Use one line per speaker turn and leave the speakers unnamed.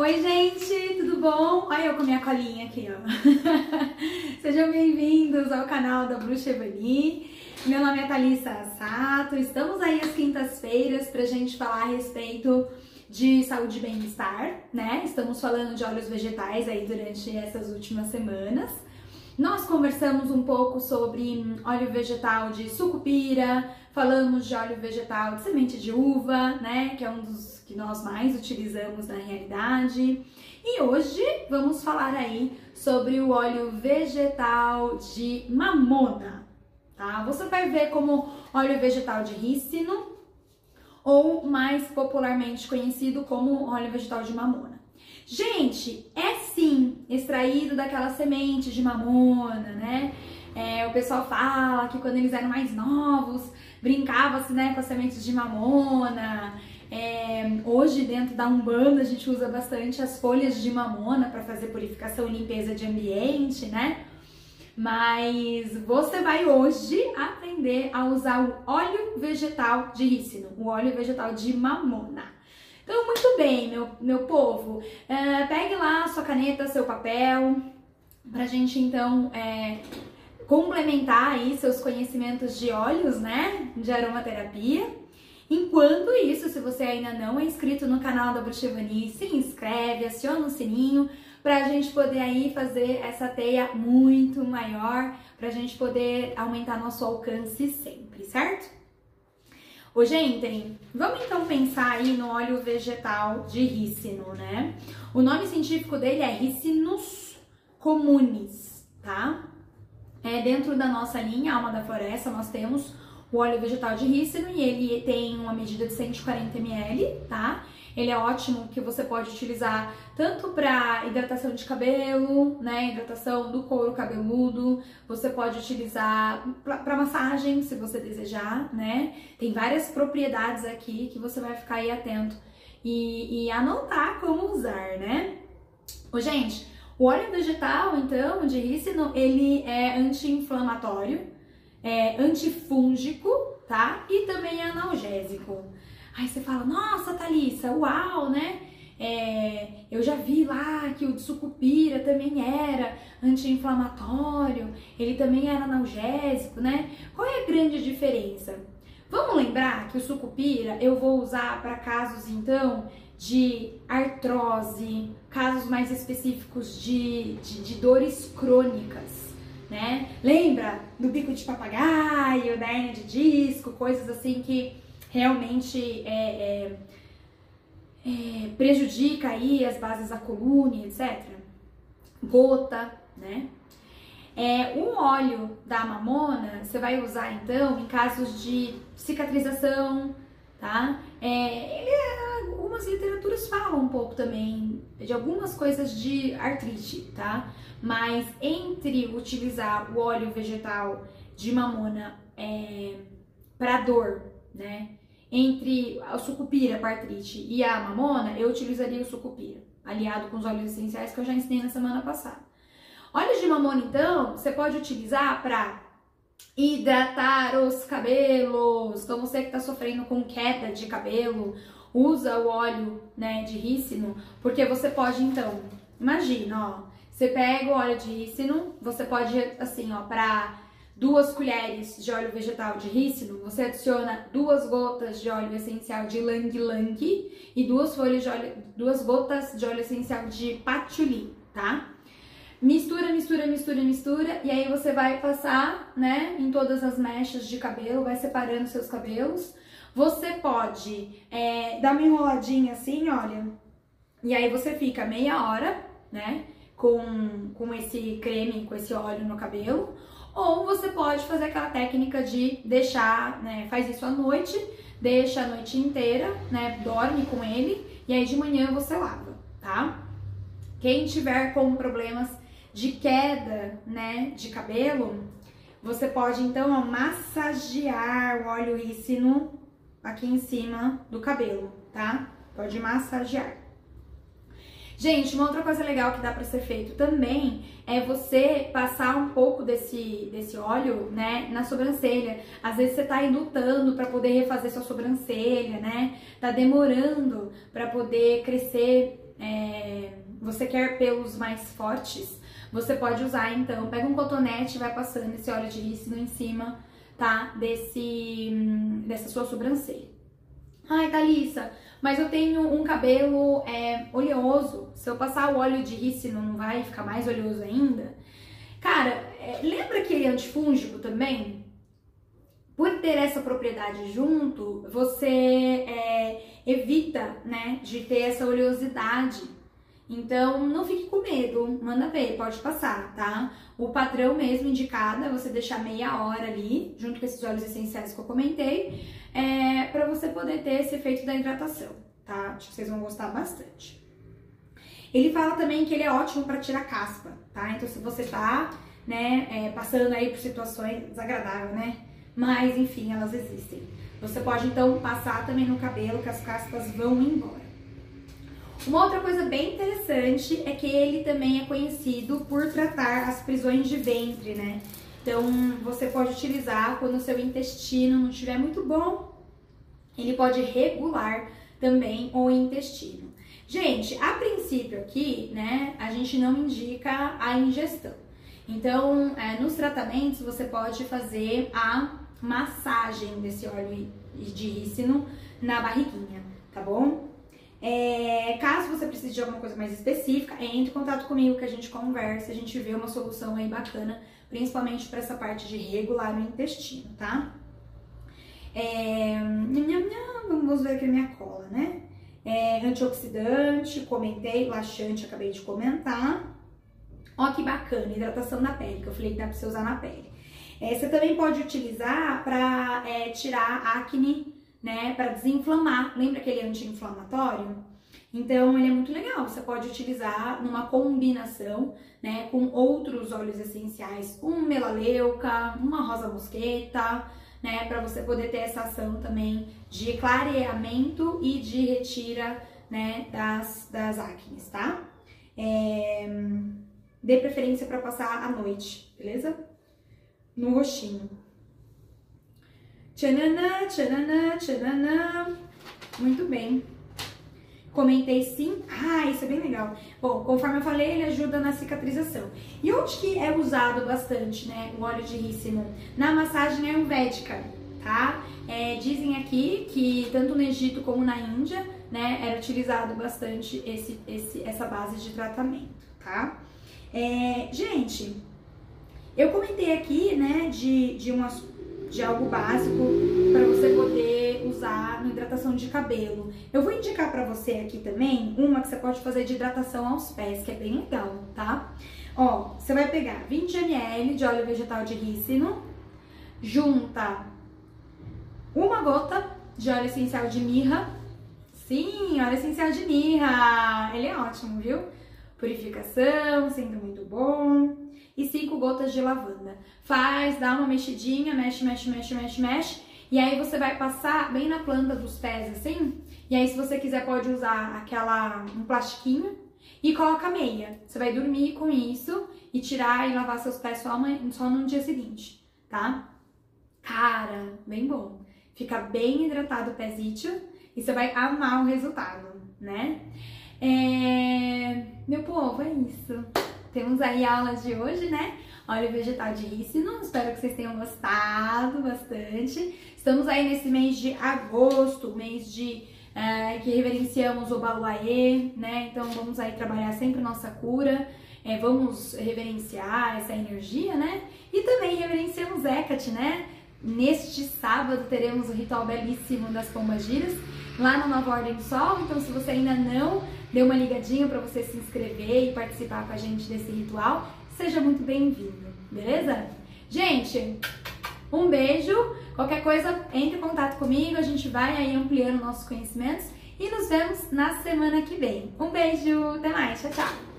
Oi, gente, tudo bom? Olha eu com minha colinha aqui, ó. Sejam bem-vindos ao canal da Bruxa Evani. Meu nome é Thalissa Sato. Estamos aí às quintas-feiras pra gente falar a respeito de saúde e bem-estar, né? Estamos falando de óleos vegetais aí durante essas últimas semanas. Nós conversamos um pouco sobre óleo vegetal de sucupira, falamos de óleo vegetal de semente de uva, né, que é um dos que nós mais utilizamos na realidade. E hoje vamos falar aí sobre o óleo vegetal de mamona, tá? Você vai ver como óleo vegetal de rícino ou mais popularmente conhecido como óleo vegetal de mamona. Gente, é sim extraído daquela semente de mamona, né? É, o pessoal fala que quando eles eram mais novos, brincava-se né, com as sementes de mamona. É, hoje, dentro da Umbanda, a gente usa bastante as folhas de mamona para fazer purificação e limpeza de ambiente, né? Mas você vai hoje aprender a usar o óleo vegetal de rícino, o óleo vegetal de mamona. Então, muito bem, meu, meu povo, é, pegue lá sua caneta, seu papel, pra gente então é, complementar aí seus conhecimentos de óleos, né, de aromaterapia. Enquanto isso, se você ainda não é inscrito no canal da Bruxevani, se inscreve, aciona o sininho pra gente poder aí fazer essa teia muito maior, pra gente poder aumentar nosso alcance sempre, certo? Ô, gente, vamos então pensar aí no óleo vegetal de rícino, né? O nome científico dele é Ricinus comunis, tá? É, dentro da nossa linha Alma da Floresta, nós temos o óleo vegetal de rícino e ele tem uma medida de 140 ml, tá? Ele é ótimo que você pode utilizar tanto para hidratação de cabelo, né, hidratação do couro cabeludo, você pode utilizar para massagem, se você desejar, né? Tem várias propriedades aqui que você vai ficar aí atento e, e anotar como usar, né? Ô, gente, o óleo vegetal, então, de rícino, ele é anti-inflamatório, é antifúngico, tá? E também é analgésico. Aí você fala, nossa, Thalissa, uau, né? É, eu já vi lá que o sucupira também era anti-inflamatório, ele também era analgésico, né? Qual é a grande diferença? Vamos lembrar que o sucupira eu vou usar para casos então de artrose, casos mais específicos de, de, de dores crônicas, né? Lembra do bico de papagaio, da hernia de disco, coisas assim que realmente é, é, é, prejudica aí as bases da coluna, etc. Gota, né? É, um óleo da mamona você vai usar então em casos de cicatrização, tá? É, ele, é, algumas literaturas falam um pouco também de algumas coisas de artrite, tá? Mas entre utilizar o óleo vegetal de mamona é, para dor, né? Entre a sucupira para artrite e a mamona, eu utilizaria o sucupira, aliado com os óleos essenciais que eu já ensinei na semana passada. Óleos de mamona, então, você pode utilizar para hidratar os cabelos. Então, você que está sofrendo com queda de cabelo, usa o óleo né, de rícino, porque você pode, então, imagina, ó, você pega o óleo de rícino, você pode, assim, ó, para duas colheres de óleo vegetal de rícino, você adiciona duas gotas de óleo essencial de lang lang e duas folhas de óleo, duas gotas de óleo essencial de patchouli, tá? Mistura, mistura, mistura, mistura e aí você vai passar, né, em todas as mechas de cabelo, vai separando seus cabelos. Você pode é, dar uma enroladinha assim, olha, e aí você fica meia hora, né, com, com esse creme, com esse óleo no cabelo ou você pode fazer aquela técnica de deixar, né, faz isso à noite, deixa a noite inteira, né, dorme com ele e aí de manhã você lava, tá? Quem tiver com problemas de queda, né, de cabelo, você pode então ó, massagear o óleo rícino aqui em cima do cabelo, tá? Pode massagear. Gente, uma outra coisa legal que dá para ser feito também é você passar um pouco desse, desse óleo, né, na sobrancelha. Às vezes você tá aí lutando para poder refazer sua sobrancelha, né? Tá demorando para poder crescer é, você quer pelos mais fortes, você pode usar então, pega um cotonete e vai passando esse óleo de rícino em cima, tá? Desse, hum, dessa sua sobrancelha. Ai, Thalissa, mas eu tenho um cabelo é, oleoso. Se eu passar o óleo de rícino, não vai ficar mais oleoso ainda? Cara, é, lembra aquele antifúngico também? Por ter essa propriedade junto, você é, evita, né, de ter essa oleosidade. Então, não fique com medo, manda ver, pode passar, tá? O padrão mesmo indicado é você deixar meia hora ali, junto com esses óleos essenciais que eu comentei, é, para você poder ter esse efeito da hidratação, tá? Acho que vocês vão gostar bastante. Ele fala também que ele é ótimo para tirar caspa, tá? Então, se você tá, né, é, passando aí por situações desagradáveis, né? Mas, enfim, elas existem. Você pode, então, passar também no cabelo que as caspas vão embora. Uma outra coisa bem interessante é que ele também é conhecido por tratar as prisões de ventre, né? Então, você pode utilizar quando o seu intestino não estiver muito bom. Ele pode regular também o intestino. Gente, a princípio aqui, né, a gente não indica a ingestão. Então, é, nos tratamentos, você pode fazer a massagem desse óleo de rícino na barriguinha, tá bom? É, caso você precise de alguma coisa mais específica, entre em contato comigo que a gente conversa, a gente vê uma solução aí bacana, principalmente para essa parte de regular o intestino, tá? É, vamos ver aqui a minha cola, né? É, antioxidante, comentei, laxante, acabei de comentar. Ó que bacana, hidratação da pele, que eu falei que dá pra você usar na pele. É, você também pode utilizar para é, tirar acne né, para desinflamar. Lembra aquele anti-inflamatório? Então ele é muito legal, você pode utilizar numa combinação, né, com outros óleos essenciais, um melaleuca, uma rosa mosqueta, né, para você poder ter essa ação também de clareamento e de retira, né, das, das acnes, tá? É, dê preferência para passar à noite, beleza? No roxinho. Tchananã, tchananã, tchananã. Muito bem. Comentei sim. Ah, isso é bem legal. Bom, conforme eu falei, ele ajuda na cicatrização. E onde que é usado bastante, né, o óleo de rícino? Na massagem ayurvédica, tá? É, dizem aqui que tanto no Egito como na Índia, né, era utilizado bastante esse, esse, essa base de tratamento, tá? É, gente, eu comentei aqui, né, de, de umas de algo básico para você poder usar na hidratação de cabelo. Eu vou indicar para você aqui também uma que você pode fazer de hidratação aos pés, que é bem legal, tá? Ó, você vai pegar 20 ml de óleo vegetal de rícino, junta uma gota de óleo essencial de mirra. Sim, óleo essencial de mirra, ele é ótimo, viu? Purificação, sendo muito bom e 5 gotas de lavanda. Faz, dá uma mexidinha, mexe, mexe, mexe, mexe, mexe. E aí você vai passar bem na planta dos pés assim. E aí se você quiser pode usar aquela um plastiquinho e coloca meia. Você vai dormir com isso e tirar e lavar seus pés só, só no dia seguinte, tá? Cara, bem bom. Fica bem hidratado o pézito e você vai amar o resultado, né? É... Meu povo, é isso. Temos aí aulas de hoje, né? Óleo vegetal de rícino, espero que vocês tenham gostado bastante. Estamos aí nesse mês de agosto, mês de é, que reverenciamos o Baluaê, né? Então vamos aí trabalhar sempre nossa cura, é, vamos reverenciar essa energia, né? E também reverenciamos Hecate, né? Neste sábado teremos o ritual belíssimo das pombas giras lá na Nova Ordem do Sol. Então, se você ainda não deu uma ligadinha para você se inscrever e participar com a gente desse ritual, seja muito bem-vindo, beleza? Gente, um beijo. Qualquer coisa, entre em contato comigo, a gente vai aí ampliando nossos conhecimentos e nos vemos na semana que vem. Um beijo, até mais, tchau, tchau!